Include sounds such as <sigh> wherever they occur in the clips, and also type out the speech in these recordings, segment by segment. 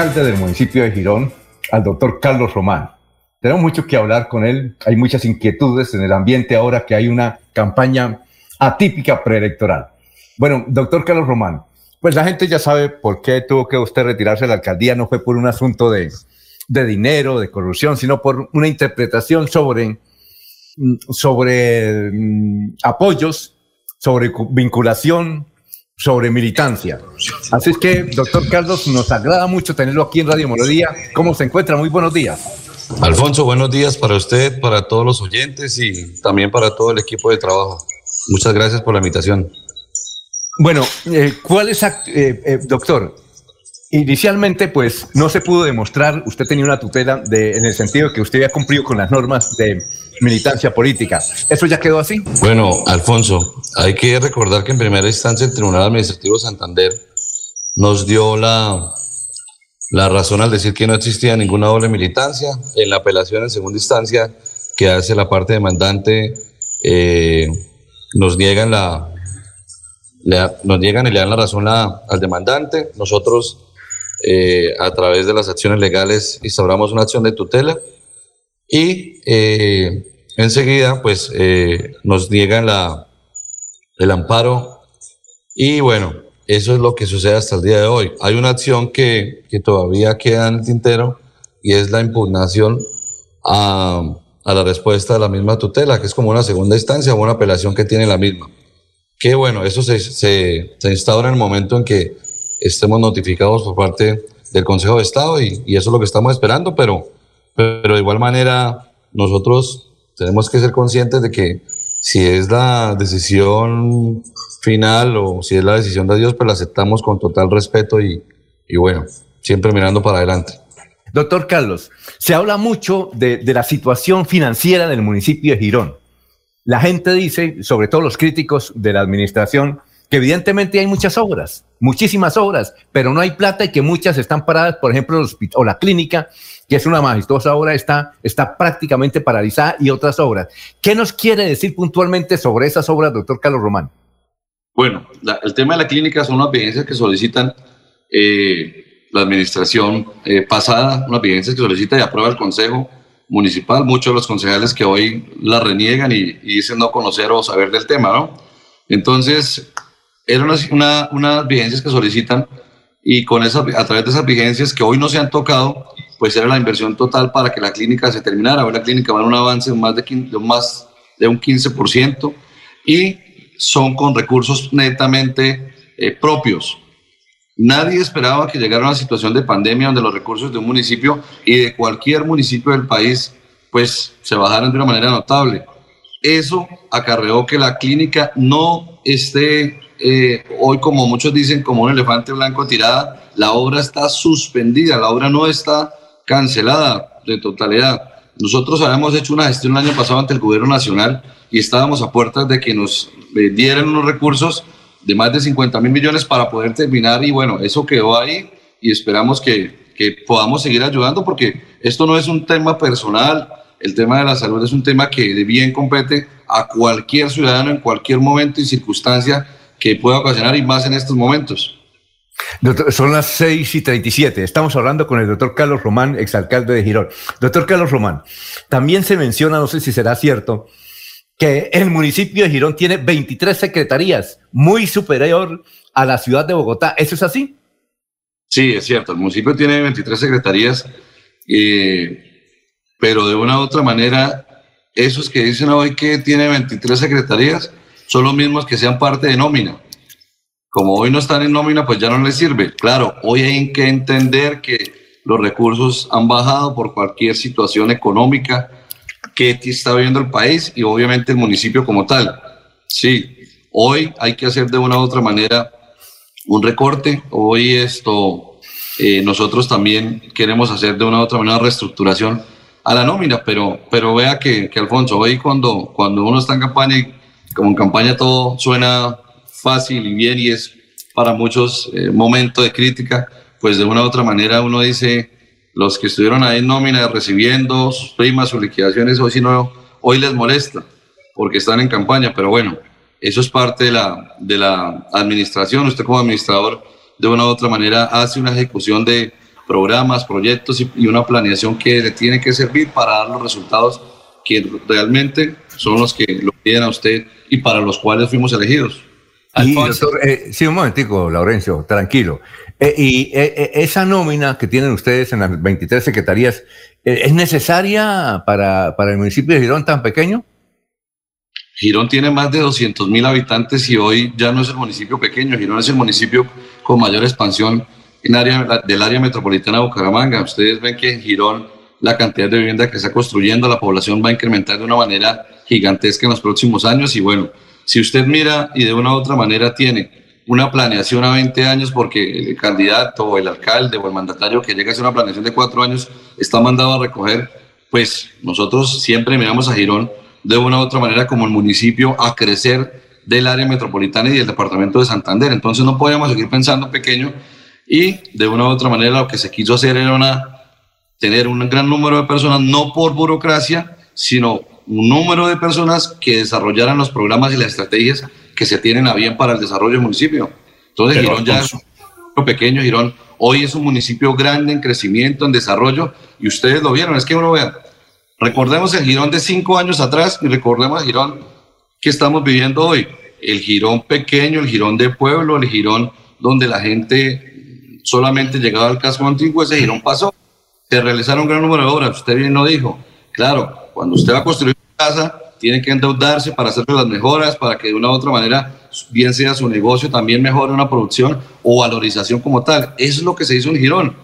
alcalde del municipio de Girón, al doctor Carlos Román. Tenemos mucho que hablar con él, hay muchas inquietudes en el ambiente ahora que hay una campaña atípica preelectoral. Bueno, doctor Carlos Román, pues la gente ya sabe por qué tuvo que usted retirarse de la alcaldía, no fue por un asunto de, de dinero, de corrupción, sino por una interpretación sobre, mm, sobre mm, apoyos, sobre vinculación, sobre militancia. Así es que, doctor Carlos, nos agrada mucho tenerlo aquí en Radio Melodía. ¿Cómo se encuentra? Muy buenos días. Alfonso, buenos días para usted, para todos los oyentes y también para todo el equipo de trabajo. Muchas gracias por la invitación. Bueno, eh, ¿cuál es, eh, eh, doctor? Inicialmente, pues no se pudo demostrar, usted tenía una tutela de, en el sentido de que usted había cumplido con las normas de militancia política. ¿Eso ya quedó así? Bueno, Alfonso, hay que recordar que en primera instancia el Tribunal Administrativo de Santander nos dio la, la razón al decir que no existía ninguna doble militancia. En la apelación en segunda instancia que hace la parte demandante, eh, nos niegan la, nos niegan y le dan la razón al demandante. Nosotros eh, a través de las acciones legales instauramos una acción de tutela y eh, enseguida pues eh, nos niegan la, el amparo y bueno, eso es lo que sucede hasta el día de hoy. Hay una acción que, que todavía queda en el tintero y es la impugnación a, a, la respuesta de la misma tutela, que es como una segunda instancia o una apelación que tiene la misma. Que bueno, eso se, se, instaura en el momento en que estemos notificados por parte del Consejo de Estado y, y, eso es lo que estamos esperando, pero, pero de igual manera nosotros tenemos que ser conscientes de que si es la decisión final o si es la decisión de Dios, pues la aceptamos con total respeto y, y bueno, siempre mirando para adelante. Doctor Carlos, se habla mucho de, de la situación financiera del municipio de Girón. La gente dice, sobre todo los críticos de la administración, que evidentemente hay muchas obras, muchísimas obras, pero no hay plata y que muchas están paradas, por ejemplo, el hospital, o la clínica, que es una majestuosa obra, está, está prácticamente paralizada y otras obras. ¿Qué nos quiere decir puntualmente sobre esas obras, doctor Carlos Román? Bueno, el tema de la clínica son unas evidencias que solicitan eh, la administración eh, pasada, unas evidencias que solicita y aprueba el Consejo Municipal. Muchos de los concejales que hoy la reniegan y, dicen no conocer o saber del tema, ¿no? Entonces, eran unas, una, vigencias que solicitan y con esa, a través de esas vigencias que hoy no se han tocado, pues era la inversión total para que la clínica se terminara. Hoy la clínica va en un avance de más de, de más de un 15% y son con recursos netamente eh, propios. Nadie esperaba que llegara una situación de pandemia donde los recursos de un municipio y de cualquier municipio del país pues se bajaran de una manera notable. Eso acarreó que la clínica no esté eh, hoy, como muchos dicen, como un elefante blanco tirada, la obra está suspendida, la obra no está cancelada de totalidad. Nosotros habíamos hecho una gestión el año pasado ante el gobierno nacional y estábamos a puertas de que nos eh, dieran unos recursos de más de 50 mil millones para poder terminar y bueno, eso quedó ahí y esperamos que, que podamos seguir ayudando porque esto no es un tema personal, el tema de la salud es un tema que bien compete a cualquier ciudadano en cualquier momento y circunstancia que pueda ocasionar y más en estos momentos. Doctor, son las 6 y 37. Estamos hablando con el doctor Carlos Román, exalcalde de Girón. Doctor Carlos Román, también se menciona, no sé si será cierto, que el municipio de Girón tiene 23 secretarías, muy superior a la ciudad de Bogotá. ¿Eso es así? Sí, es cierto. El municipio tiene 23 secretarías, eh, pero de una u otra manera, esos que dicen hoy que tiene 23 secretarías, son los mismos que sean parte de nómina. Como hoy no están en nómina, pues ya no les sirve. Claro, hoy hay que entender que los recursos han bajado por cualquier situación económica que está viviendo el país y obviamente el municipio como tal. Sí, hoy hay que hacer de una u otra manera un recorte. Hoy esto, eh, nosotros también queremos hacer de una u otra manera reestructuración a la nómina, pero, pero vea que, que Alfonso, hoy cuando, cuando uno está en campaña y como en campaña todo suena fácil y bien y es para muchos eh, momentos de crítica, pues de una u otra manera uno dice, los que estuvieron ahí en nómina recibiendo sus primas, sus liquidaciones, hoy si no, hoy les molesta porque están en campaña, pero bueno, eso es parte de la, de la administración, usted como administrador de una u otra manera hace una ejecución de programas, proyectos y, una planeación que le tiene que servir para dar los resultados que realmente son los que lo piden a usted y para los cuales fuimos elegidos. Eh, sí, un momentico, Laurencio, tranquilo. Eh, y eh, esa nómina que tienen ustedes en las 23 secretarías, ¿es necesaria para, para el municipio de Girón tan pequeño? Girón tiene más de 200 mil habitantes y hoy ya no es el municipio pequeño, Girón es el municipio con mayor expansión en área, del área metropolitana de Bucaramanga. Ustedes ven que en Girón la cantidad de vivienda que está construyendo, la población va a incrementar de una manera gigantesca en los próximos años y bueno, si usted mira y de una u otra manera tiene una planeación a 20 años porque el candidato o el alcalde o el mandatario que llega a hacer una planeación de cuatro años está mandado a recoger, pues nosotros siempre miramos a Girón de una u otra manera como el municipio a crecer del área metropolitana y del departamento de Santander. Entonces no podíamos seguir pensando pequeño y de una u otra manera lo que se quiso hacer era una, tener un gran número de personas, no por burocracia, sino un número de personas que desarrollaran los programas y las estrategias que se tienen a bien para el desarrollo del municipio. Entonces Girón ya es un pequeño, Girón hoy es un municipio grande en crecimiento, en desarrollo, y ustedes lo vieron, es que uno vea, Recordemos el Girón de cinco años atrás y recordemos el Girón que estamos viviendo hoy. El Girón pequeño, el Girón de pueblo, el Girón donde la gente solamente llegaba al casco antiguo, ese Girón pasó. Se realizaron un gran número de obras, usted bien lo dijo. Claro, cuando usted va a construir una casa, tiene que endeudarse para hacer las mejoras, para que de una u otra manera, bien sea su negocio, también mejore una producción o valorización como tal. Eso es lo que se hizo en Girón.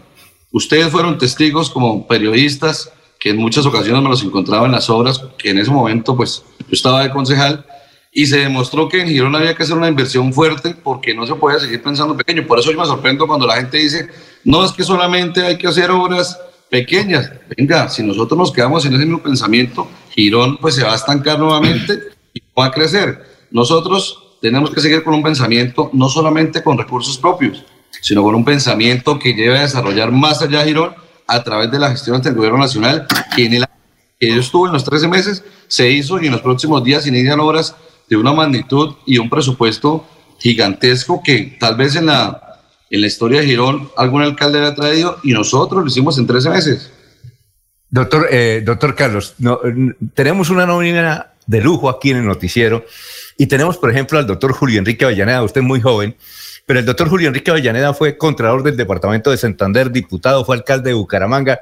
Ustedes fueron testigos como periodistas que en muchas ocasiones me los encontraba en las obras, que en ese momento pues yo estaba de concejal, y se demostró que en Girón había que hacer una inversión fuerte porque no se podía seguir pensando pequeño. Por eso yo me sorprendo cuando la gente dice, no es que solamente hay que hacer obras pequeñas. Venga, si nosotros nos quedamos en ese mismo pensamiento, Girón pues se va a estancar nuevamente y va a crecer. Nosotros tenemos que seguir con un pensamiento no solamente con recursos propios, sino con un pensamiento que lleve a desarrollar más allá Girón a través de la gestión ante el gobierno nacional, que en el que yo estuve en los 13 meses se hizo y en los próximos días inician obras de una magnitud y un presupuesto gigantesco que tal vez en la, en la historia de Girón algún alcalde le ha traído y nosotros lo hicimos en 13 meses. Doctor, eh, doctor Carlos, tenemos una nómina de lujo aquí en el noticiero y tenemos, por ejemplo, al doctor Julio Enrique Avellaneda, usted muy joven, pero el doctor Julio Enrique Avellaneda fue contralor del departamento de Santander, diputado, fue alcalde de Bucaramanga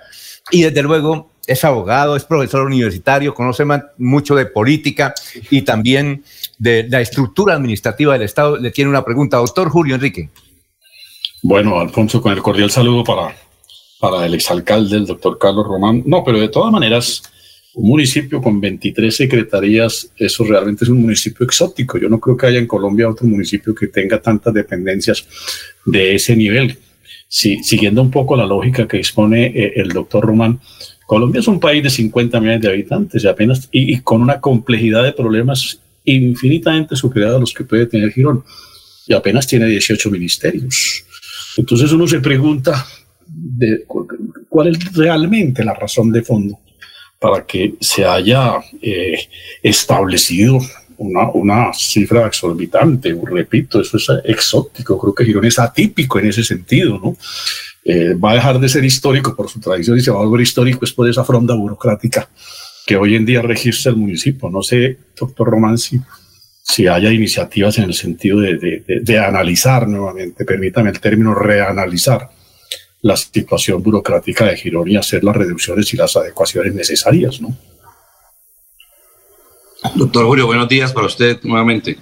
y desde luego es abogado, es profesor universitario, conoce mucho de política y también de la estructura administrativa del Estado. Le tiene una pregunta, doctor Julio Enrique. Bueno, Alfonso, con el cordial saludo para, para el exalcalde, el doctor Carlos Román. No, pero de todas maneras, un municipio con 23 secretarías, eso realmente es un municipio exótico. Yo no creo que haya en Colombia otro municipio que tenga tantas dependencias de ese nivel. Si, siguiendo un poco la lógica que expone eh, el doctor Román, Colombia es un país de 50 millones de habitantes y apenas y, con una complejidad de problemas infinitamente superior a los que puede tener Girón y apenas tiene 18 ministerios. Entonces uno se pregunta cuál es realmente la razón de fondo para que se haya eh, establecido una, una, cifra exorbitante. Repito, eso es exótico. Creo que Girón es atípico en ese sentido, ¿no? Eh, va a dejar de ser histórico por su tradición y se va a volver histórico es por esa fronda burocrática que hoy en día registra el municipio. No sé, doctor Román, si, si haya iniciativas en el sentido de, de, de analizar nuevamente, permítame el término reanalizar la situación burocrática de Girón y hacer las reducciones y las adecuaciones necesarias, ¿no? Doctor Julio, buenos días para usted nuevamente.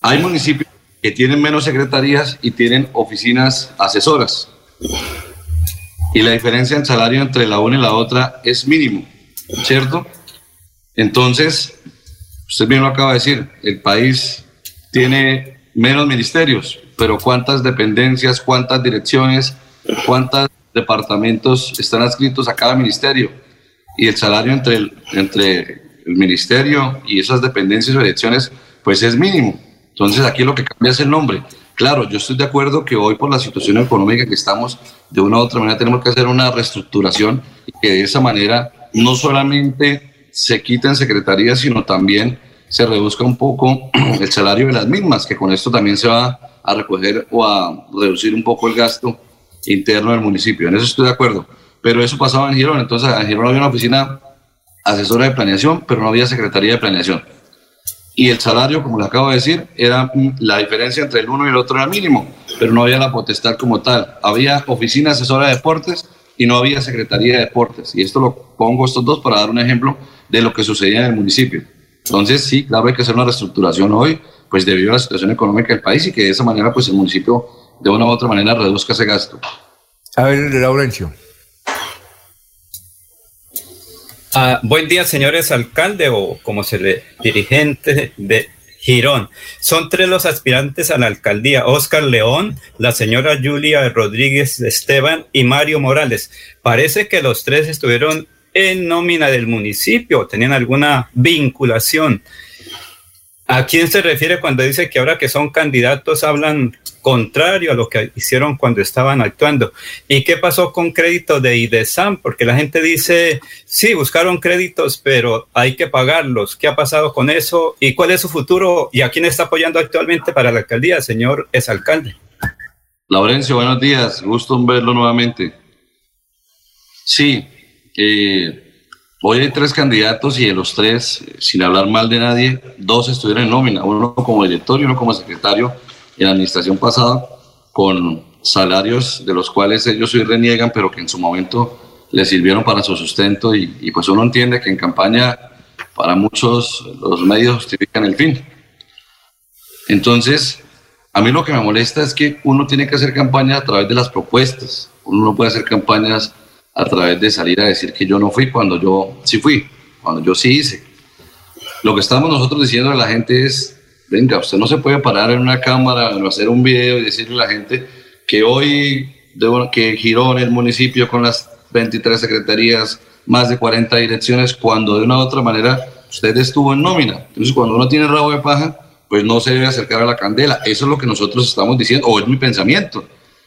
Hay municipios que tienen menos secretarías y tienen oficinas asesoras. Y la diferencia en salario entre la una y la otra es mínimo, ¿cierto? Entonces, usted bien lo acaba de decir, el país tiene menos ministerios, pero cuántas dependencias, cuántas direcciones, cuántos departamentos están adscritos a cada ministerio y el salario entre el, entre el ministerio y esas dependencias o direcciones pues es mínimo. Entonces aquí lo que cambia es el nombre. Claro, yo estoy de acuerdo que hoy por la situación económica que estamos, de una u otra manera tenemos que hacer una reestructuración y que de esa manera no solamente se quiten secretarías, sino también se reduzca un poco <clears throat> el salario de las mismas, que con esto también se va a recoger o a reducir un poco el gasto interno del municipio. En eso estoy de acuerdo. Pero eso pasaba en Girón. Entonces, en Girón había una oficina asesora de planeación, pero no había secretaría de planeación. Y el salario, como le acabo de decir, era la diferencia entre el uno y el otro era mínimo, pero no había la potestad como tal. Había oficina asesora de deportes y no había secretaría de deportes. Y esto lo pongo estos dos para dar un ejemplo de lo que sucedía en el municipio. Entonces, sí, claro, hay que hacer una reestructuración hoy, pues debido a la situación económica del país y que de esa manera, pues el municipio de una u otra manera reduzca ese gasto. A ver, Laurencio. Ah, buen día, señores alcalde o como se le dirigente de Girón. Son tres los aspirantes a la alcaldía, Oscar León, la señora Julia Rodríguez Esteban y Mario Morales. Parece que los tres estuvieron en nómina del municipio, tenían alguna vinculación. ¿A quién se refiere cuando dice que ahora que son candidatos hablan contrario a lo que hicieron cuando estaban actuando? ¿Y qué pasó con créditos de IDESAM? Porque la gente dice, sí, buscaron créditos, pero hay que pagarlos. ¿Qué ha pasado con eso? ¿Y cuál es su futuro? ¿Y a quién está apoyando actualmente para la alcaldía, señor exalcalde? Laurencio, buenos días. Gusto verlo nuevamente. Sí, eh, Hoy hay tres candidatos y de los tres, sin hablar mal de nadie, dos estuvieron en nómina, uno como director y uno como secretario en la administración pasada, con salarios de los cuales ellos hoy reniegan, pero que en su momento les sirvieron para su sustento y, y pues uno entiende que en campaña para muchos los medios justifican el fin. Entonces, a mí lo que me molesta es que uno tiene que hacer campaña a través de las propuestas, uno no puede hacer campañas a través de salir a decir que yo no fui cuando yo sí fui, cuando yo sí hice. Lo que estamos nosotros diciendo a la gente es, venga, usted no se puede parar en una cámara o hacer un video y decirle a la gente que hoy, que giró en el municipio con las 23 secretarías, más de 40 direcciones, cuando de una u otra manera usted estuvo en nómina. Entonces, cuando uno tiene rabo de paja, pues no se debe acercar a la candela. Eso es lo que nosotros estamos diciendo, o es mi pensamiento.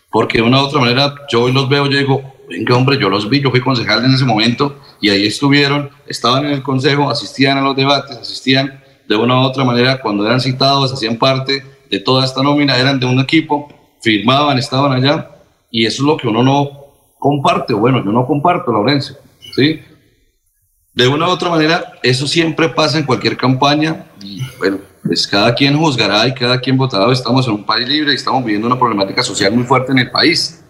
Porque de una u otra manera, yo hoy los veo, yo digo, venga hombre, yo los vi, yo fui concejal en ese momento y ahí estuvieron, estaban en el consejo, asistían a los debates, asistían de una u otra manera cuando eran citados, hacían parte de toda esta nómina, eran de un equipo, firmaban, estaban allá y eso es lo que uno no comparte, bueno, yo no comparto, Laurencio, ¿sí? De una u otra manera, eso siempre pasa en cualquier campaña y bueno, pues cada quien juzgará y cada quien votará, estamos en un país libre y estamos viviendo una problemática social muy fuerte en el país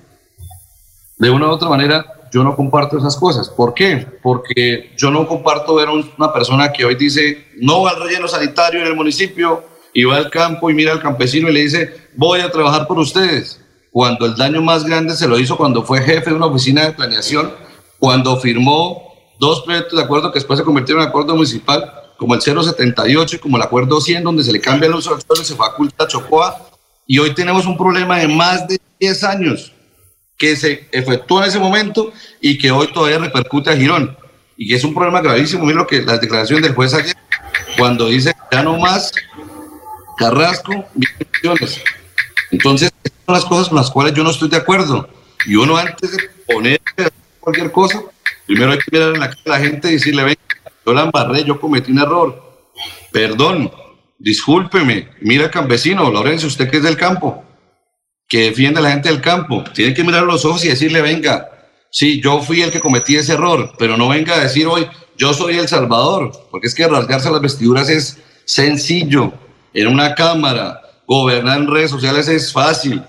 de una u otra manera, yo no comparto esas cosas. ¿Por qué? Porque yo no comparto ver una persona que hoy dice, no va al relleno sanitario en el municipio y va al campo y mira al campesino y le dice, voy a trabajar por ustedes. Cuando el daño más grande se lo hizo cuando fue jefe de una oficina de planeación, cuando firmó dos proyectos de acuerdo que después se convirtieron en acuerdo municipal, como el 078 y como el acuerdo 100, donde se le cambia el uso del suelo y se faculta a Chocoa. Y hoy tenemos un problema de más de 10 años que se efectuó en ese momento y que hoy todavía repercute a Girón. Y que es un problema gravísimo. Mira lo que la declaración del juez ayer, cuando dice ya no más Carrasco, Entonces, son las cosas con las cuales yo no estoy de acuerdo. Y uno antes de poner cualquier cosa, primero hay que mirar en la cara a la gente y decirle, ven, yo la embarré, yo cometí un error. Perdón, discúlpeme, mira campesino, Lorenzo, usted que es del campo, que defiende a la gente del campo. Tiene que mirar los ojos y decirle, venga, sí, yo fui el que cometí ese error, pero no venga a decir hoy, yo soy el Salvador, porque es que rasgarse las vestiduras es sencillo. En una cámara, gobernar en redes sociales es fácil.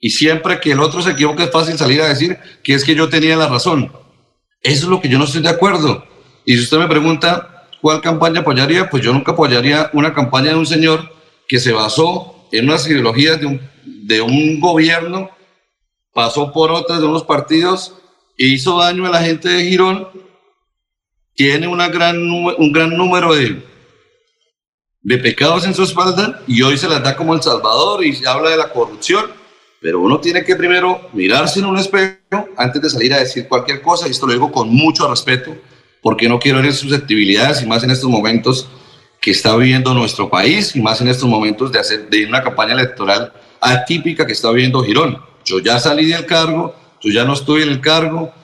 Y siempre que el otro se equivoque es fácil salir a decir que es que yo tenía la razón. Eso es lo que yo no estoy de acuerdo. Y si usted me pregunta cuál campaña apoyaría, pues yo nunca apoyaría una campaña de un señor que se basó en unas ideologías de un de un gobierno, pasó por otras de unos partidos e hizo daño a la gente de Girón, tiene una gran, un gran número de, de pecados en su espalda y hoy se las da como El Salvador y se habla de la corrupción, pero uno tiene que primero mirarse en un espejo antes de salir a decir cualquier cosa, y esto lo digo con mucho respeto, porque no quiero herir susceptibilidades y más en estos momentos que está viviendo nuestro país y más en estos momentos de hacer de una campaña electoral atípica que está viviendo Girón. Yo ya salí del cargo, yo ya no estoy en el cargo.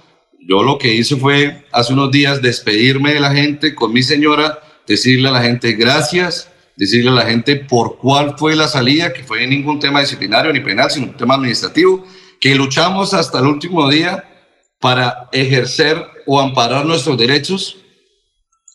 Yo lo que hice fue hace unos días despedirme de la gente con mi señora, decirle a la gente gracias, decirle a la gente por cuál fue la salida, que fue ningún tema disciplinario ni penal, sino un tema administrativo, que luchamos hasta el último día para ejercer o amparar nuestros derechos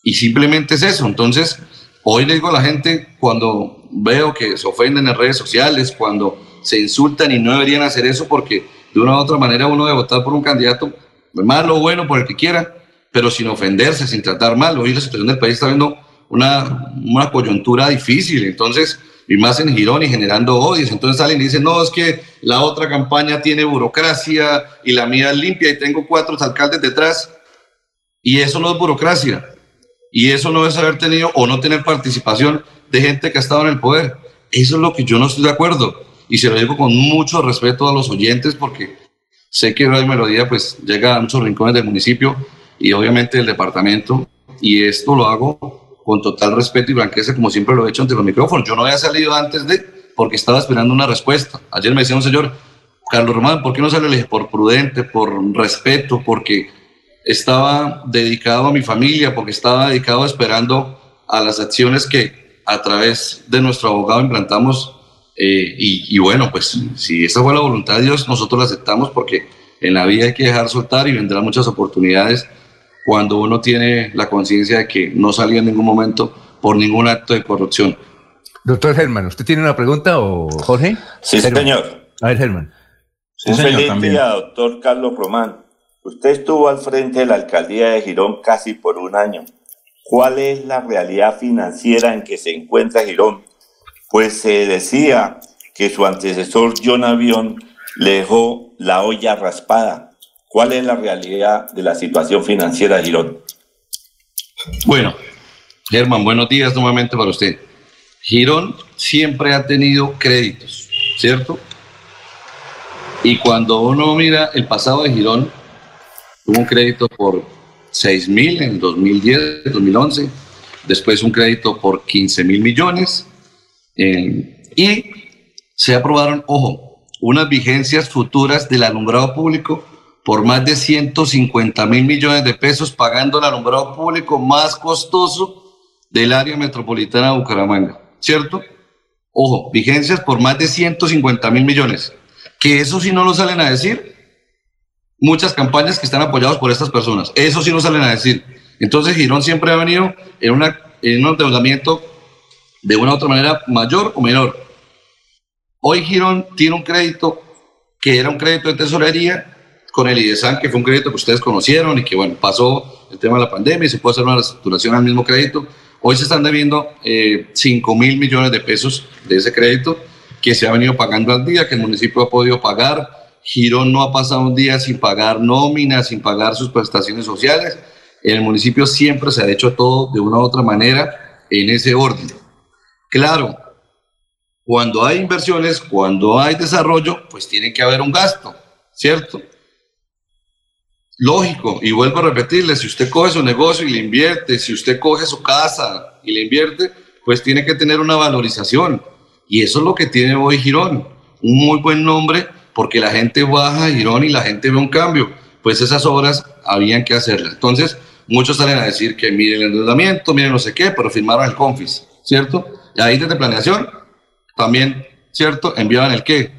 y simplemente es eso. Entonces, hoy le digo a la gente, cuando veo que se ofenden en redes sociales, cuando se insultan y no deberían hacer eso porque de una u otra manera uno debe votar por un candidato malo o bueno, por el que quiera, pero sin ofenderse, sin tratar mal. Hoy la situación del país está viendo una, una coyuntura difícil, entonces, y más en Girón y generando odios. Entonces salen y dicen, no, es que la otra campaña tiene burocracia y la mía es limpia y tengo cuatro alcaldes detrás. Y eso no es burocracia. Y eso no es haber tenido o no tener participación de gente que ha estado en el poder. Eso es lo que yo no estoy de acuerdo. Y se lo digo con mucho respeto a los oyentes porque sé que Radio Melodía pues llega a muchos rincones del municipio y obviamente del departamento. Y esto lo hago con total respeto y franqueza como siempre lo he hecho ante los micrófonos. Yo no había salido antes de porque estaba esperando una respuesta. Ayer me decía un señor, Carlos Román, ¿por qué no sale? Le dije, por prudente, por respeto, porque estaba dedicado a mi familia, porque estaba dedicado esperando a las acciones que a través de nuestro abogado implantamos eh, y, bueno, pues si esa fue la voluntad de Dios, nosotros la aceptamos porque en la vida hay que dejar soltar y vendrán muchas oportunidades cuando uno tiene la conciencia de que no salió en ningún momento por ningún acto de corrupción. Doctor Germán, ¿usted tiene una pregunta o Jorge? Sí, señor. A ver, Germán. Sí, Un feliz día, doctor Carlos Román. Usted estuvo al frente de la alcaldía de Girón casi por un año. ¿Cuál es la realidad financiera en que se encuentra Girón pues se decía que su antecesor John Avión le dejó la olla raspada. ¿Cuál es la realidad de la situación financiera de Girón? Bueno, Germán, buenos días nuevamente para usted. Girón siempre ha tenido créditos, ¿cierto? Y cuando uno mira el pasado de Girón, tuvo un crédito por 6 mil en 2010, 2011, después un crédito por 15 mil millones, eh, y se aprobaron, ojo, unas vigencias futuras del alumbrado público por más de 150 mil millones de pesos, pagando el alumbrado público más costoso del área metropolitana de Bucaramanga, ¿cierto? Ojo, vigencias por más de 150 mil millones. Que eso sí no lo salen a decir muchas campañas que están apoyadas por estas personas. Eso sí no salen a decir. Entonces Girón siempre ha venido en, una, en un endeudamiento de una u otra manera mayor o menor. Hoy Girón tiene un crédito que era un crédito de tesorería con el IDESAN, que fue un crédito que ustedes conocieron y que, bueno, pasó el tema de la pandemia y se puede hacer una reestructuración al mismo crédito. Hoy se están debiendo eh, 5 mil millones de pesos de ese crédito que se ha venido pagando al día, que el municipio ha podido pagar. Girón no ha pasado un día sin pagar nóminas, sin pagar sus prestaciones sociales. El municipio siempre se ha hecho todo de una u otra manera en ese orden. Claro, cuando hay inversiones, cuando hay desarrollo, pues tiene que haber un gasto, ¿cierto? Lógico, y vuelvo a repetirle, si usted coge su negocio y le invierte, si usted coge su casa y le invierte, pues tiene que tener una valorización. Y eso es lo que tiene hoy Girón, un muy buen nombre porque la gente baja a Girón y la gente ve un cambio. Pues esas obras habían que hacerlas. Entonces, muchos salen a decir que miren el endeudamiento, miren no sé qué, pero firmaron el CONFIS, ¿cierto? Y ahí desde planeación también, ¿cierto? Enviaban el qué?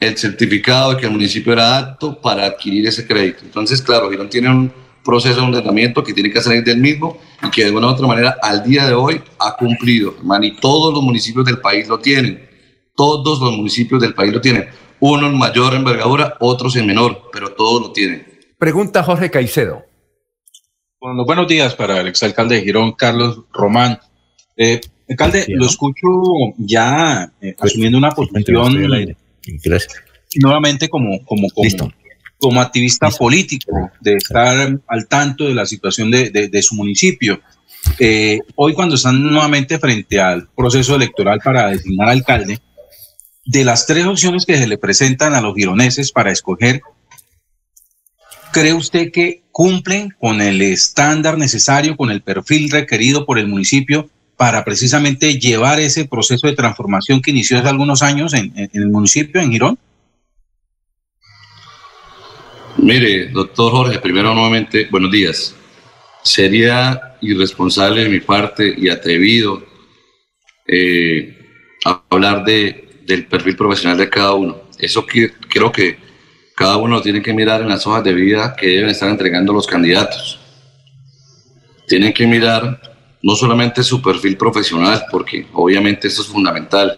El certificado de que el municipio era apto para adquirir ese crédito. Entonces, claro, Girón tiene un proceso de ordenamiento que tiene que salir del mismo y que de una u otra manera al día de hoy ha cumplido. Man, y todos los municipios del país lo tienen. Todos los municipios del país lo tienen. Uno en mayor envergadura, otros en menor, pero todos lo tienen. Pregunta Jorge Caicedo. Bueno, buenos días para el exalcalde de Girón, Carlos Román. Eh, alcalde, lo escucho ya eh, pues, asumiendo una posición nuevamente como, como, como, como activista político, de estar al tanto de la situación de, de, su municipio. Eh, hoy cuando están nuevamente frente al proceso electoral para designar alcalde, de las tres opciones que se le presentan a los gironeses para escoger, ¿cree usted que cumplen con el estándar necesario, con el perfil requerido por el municipio para precisamente llevar ese proceso de transformación que inició hace algunos años en, el municipio, en Girón? Mire, doctor Jorge, primero nuevamente, buenos días. Sería irresponsable de mi parte y atrevido eh, hablar de, del perfil profesional de cada uno. eso creo que cada uno tiene que mirar en las hojas de vida que deben estar entregando los candidatos. Tienen que mirar no solamente su perfil profesional, porque obviamente esto es fundamental,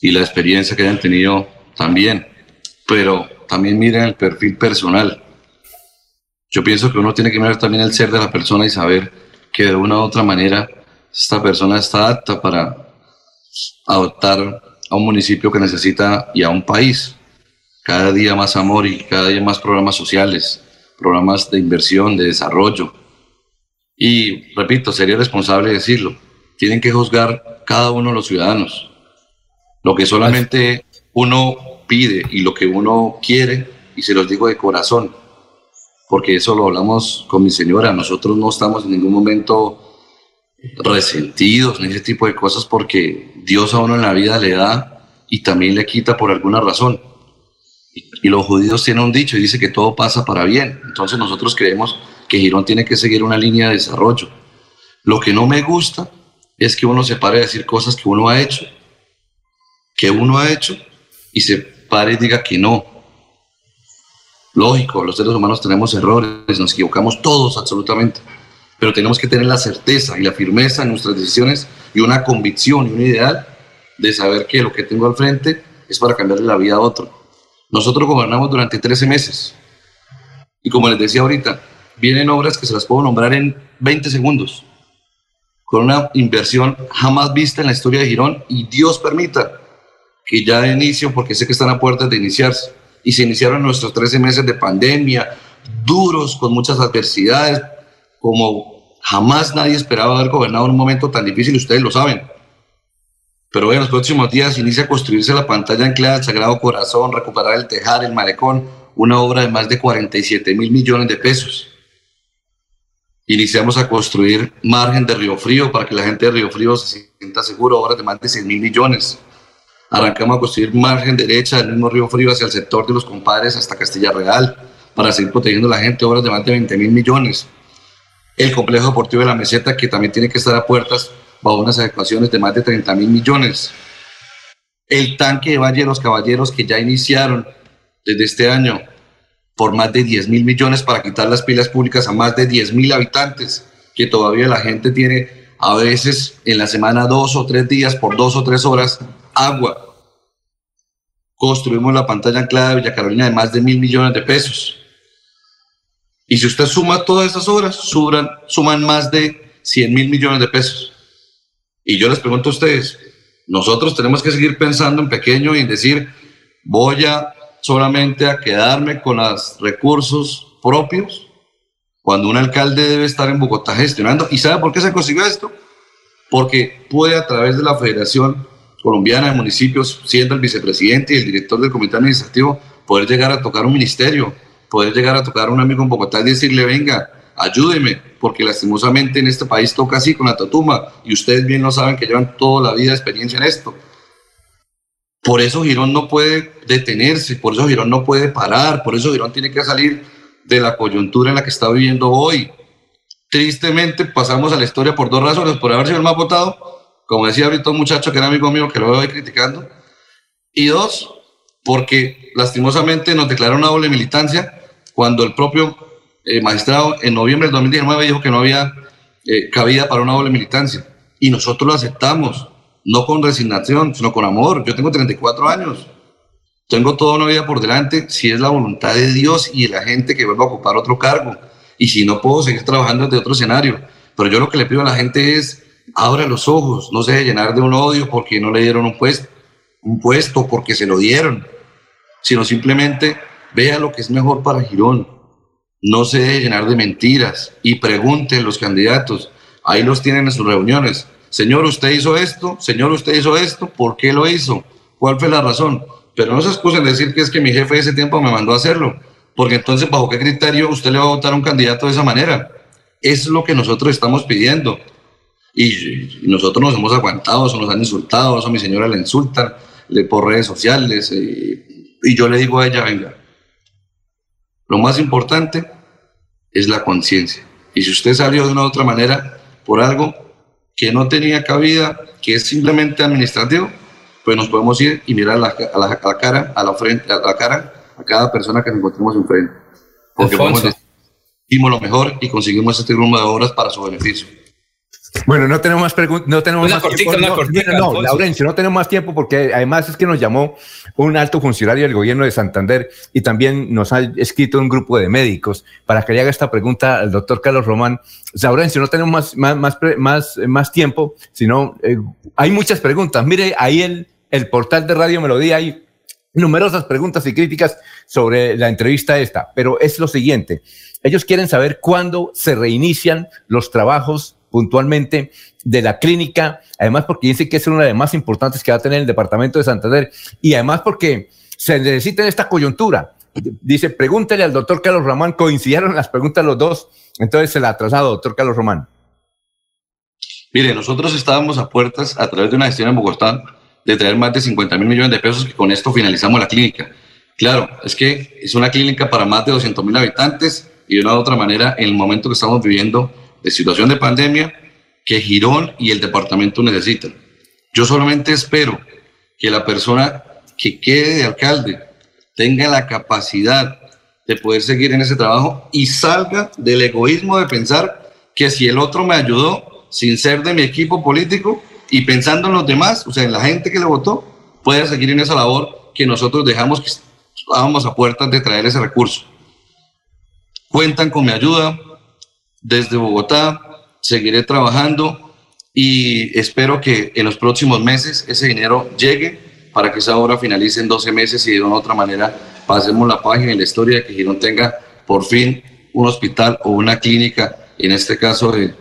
y la experiencia que hayan tenido también, pero también miren el perfil personal. Yo pienso que uno tiene que mirar también el ser de la persona y saber que de una u otra manera esta persona está apta para adoptar a un municipio que necesita y a un país. Cada día más amor y cada día más programas sociales, programas de inversión, de desarrollo. Y repito, sería responsable decirlo, tienen que juzgar cada uno de los ciudadanos. Lo que solamente uno pide y lo que uno quiere, y se los digo de corazón, porque eso lo hablamos con mi señora, nosotros no estamos en ningún momento resentidos en ese tipo de cosas porque Dios a uno en la vida le da y también le quita por alguna razón. Y, los judíos tienen un dicho y dice que todo pasa para bien. Entonces nosotros creemos que Girón tiene que seguir una línea de desarrollo. Lo que no me gusta es que uno se pare a decir cosas que uno ha hecho, que uno ha hecho, y se pare y diga que no. Lógico, los seres humanos tenemos errores, nos equivocamos todos absolutamente pero tenemos que tener la certeza y la firmeza en nuestras decisiones y una convicción y un ideal de saber que lo que tengo al frente es para cambiarle la vida a otro. Nosotros gobernamos durante 13 meses y como les decía ahorita, vienen obras que se las puedo nombrar en 20 segundos, con una inversión jamás vista en la historia de Girón y Dios permita que ya de inicio, porque sé que están a puertas de iniciarse, y se iniciaron nuestros 13 meses de pandemia, duros, con muchas adversidades, como jamás nadie esperaba haber gobernado en un momento tan difícil, ustedes lo saben. Pero en los próximos días inicia a construirse la pantalla anclada del Sagrado Corazón, recuperar el tejar, el malecón, una obra de más de 47 mil millones de pesos. Iniciamos a construir margen de Río Frío para que la gente de Río Frío se sienta seguro, obras de más de 100 mil millones. Arrancamos a construir margen derecha del mismo Río Frío hacia el sector de los compadres hasta Castilla Real para seguir protegiendo a la gente, obras de más de 20 mil millones el complejo deportivo de la meseta, que también tiene que estar a puertas bajo unas adecuaciones de más de 30 mil millones. El tanque de Valle de los Caballeros, que ya iniciaron desde este año por más de 10 mil millones para quitar las pilas públicas a más de 10 mil habitantes, que todavía la gente tiene a veces en la semana dos o tres días por dos o tres horas agua. Construimos la pantalla anclada de Villa Carolina de más de mil millones de pesos y si usted suma todas esas obras, suman, más de 100 mil millones de pesos. Y yo les pregunto a ustedes, nosotros tenemos que seguir pensando en pequeño y en decir, voy a solamente a quedarme con los recursos propios cuando un alcalde debe estar en Bogotá gestionando. ¿Y sabe por qué se consiguió esto? Porque puede a través de la Federación Colombiana de Municipios, siendo el vicepresidente y el director del comité administrativo, poder llegar a tocar un ministerio, poder llegar a tocar a un amigo en Bogotá y decirle, venga, ayúdeme, porque lastimosamente en este país toca así con la tatuma, y ustedes bien lo saben que llevan toda la vida de experiencia en esto. Por eso Girón no puede detenerse, por eso Girón no puede parar, por eso Girón tiene que salir de la coyuntura en la que está viviendo hoy. Tristemente pasamos a la historia por dos razones, por haber sido el más votado, como decía ahorita un muchacho que era amigo mío que lo veo criticando, y dos, porque lastimosamente nos declararon una doble militancia cuando el propio eh, magistrado en noviembre del 2019 dijo que no había eh, cabida para una doble militancia. Y nosotros lo aceptamos, no con resignación, sino con amor. Yo tengo 34 años, tengo toda una vida por delante, si es la voluntad de Dios y de la gente que vuelva a ocupar otro cargo. Y si no puedo seguir trabajando desde otro escenario. Pero yo lo que le pido a la gente es, abra los ojos, no se deje llenar de un odio porque no le dieron un puesto, un puesto porque se lo dieron, sino simplemente vea lo que es mejor para Girón. No se deje llenar de mentiras y pregunten los candidatos. Ahí los tienen en sus reuniones. Señor, usted hizo esto, señor, usted hizo esto, ¿por qué lo hizo? ¿Cuál fue la razón? Pero no se excusen de decir que es que mi jefe ese tiempo me mandó a hacerlo, porque entonces, ¿bajo qué criterio usted le va a votar a un candidato de esa manera? Es lo que nosotros estamos pidiendo. Y, nosotros nos hemos aguantado, eso nos han insultado, eso a mi señora le insultan le, por redes sociales. Eh, y yo le digo a ella, venga, lo más importante es la conciencia. Y si usted salió de una u otra manera por algo que no tenía cabida, que es simplemente administrativo, pues nos podemos ir y mirar a la, a la, cara, a la frente, a la cara a cada persona que nos encontremos enfrente. Porque hicimos lo mejor y conseguimos este grupo de obras para su beneficio. Bueno, no tenemos más preguntas, no tenemos más tiempo. no, no, Laurencio, no tenemos más tiempo porque además es que nos llamó un alto funcionario del gobierno de Santander y también nos ha escrito un grupo de médicos para que le haga esta pregunta al doctor Carlos Román. Laurencio, no tenemos más, más, más, más, tiempo, sino eh, hay muchas preguntas. Mire, ahí el, el portal de Radio Melodía hay numerosas preguntas y críticas sobre la entrevista esta, pero es lo siguiente. Ellos quieren saber cuándo se reinician los trabajos puntualmente de la clínica, además porque dice que es una de las más importantes que va a tener el departamento de Santander y además porque se necesita en esta coyuntura. Dice, pregúntele al doctor Carlos Román, coincidieron las preguntas los dos, entonces se la ha atrasado, doctor Carlos Román. Mire, nosotros estábamos a puertas a través de una gestión en Bogotá de traer más de 50 mil millones de pesos que con esto finalizamos la clínica. Claro, es que es una clínica para más de 200 mil habitantes y de una u otra manera, en el momento que estamos viviendo, de situación de pandemia que Girón y el departamento necesitan. Yo solamente espero que la persona que quede de alcalde tenga la capacidad de poder seguir en ese trabajo y salga del egoísmo de pensar que si el otro me ayudó sin ser de mi equipo político y pensando en los demás, o sea, en la gente que le votó, pueda seguir en esa labor que nosotros dejamos que estábamos a puertas de traer ese recurso. Cuentan con mi ayuda, desde Bogotá, seguiré trabajando y espero que en los próximos meses ese dinero llegue para que esa obra finalice en 12 meses y de una otra manera pasemos la página y la historia de que Girón tenga por fin un hospital o una clínica, en este caso de,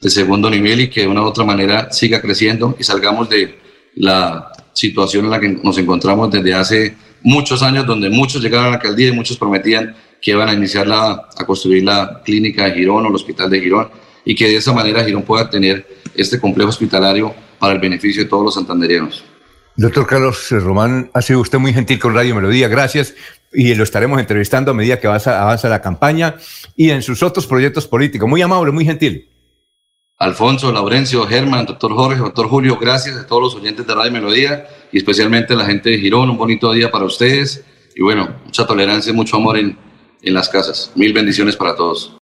de segundo nivel, y que de una u otra manera siga creciendo y salgamos de la situación en la que nos encontramos desde hace muchos años, donde muchos llegaron a la alcaldía y muchos prometían que van a iniciar la, a construir la clínica de Girón o el hospital de Girón y que de esa manera Girón pueda tener este complejo hospitalario para el beneficio de todos los santanderianos. Doctor Carlos Román, ha sido usted muy gentil con Radio Melodía, gracias. Y lo estaremos entrevistando a medida que avanza, la campaña y en sus otros proyectos políticos. Muy amable, muy gentil. Alfonso, Laurencio, Germán, doctor Jorge, doctor Julio, gracias a todos los oyentes de Radio Melodía y especialmente a la gente de Girón. Un bonito día para ustedes y bueno, mucha tolerancia, mucho amor en, en las casas. Mil bendiciones para todos.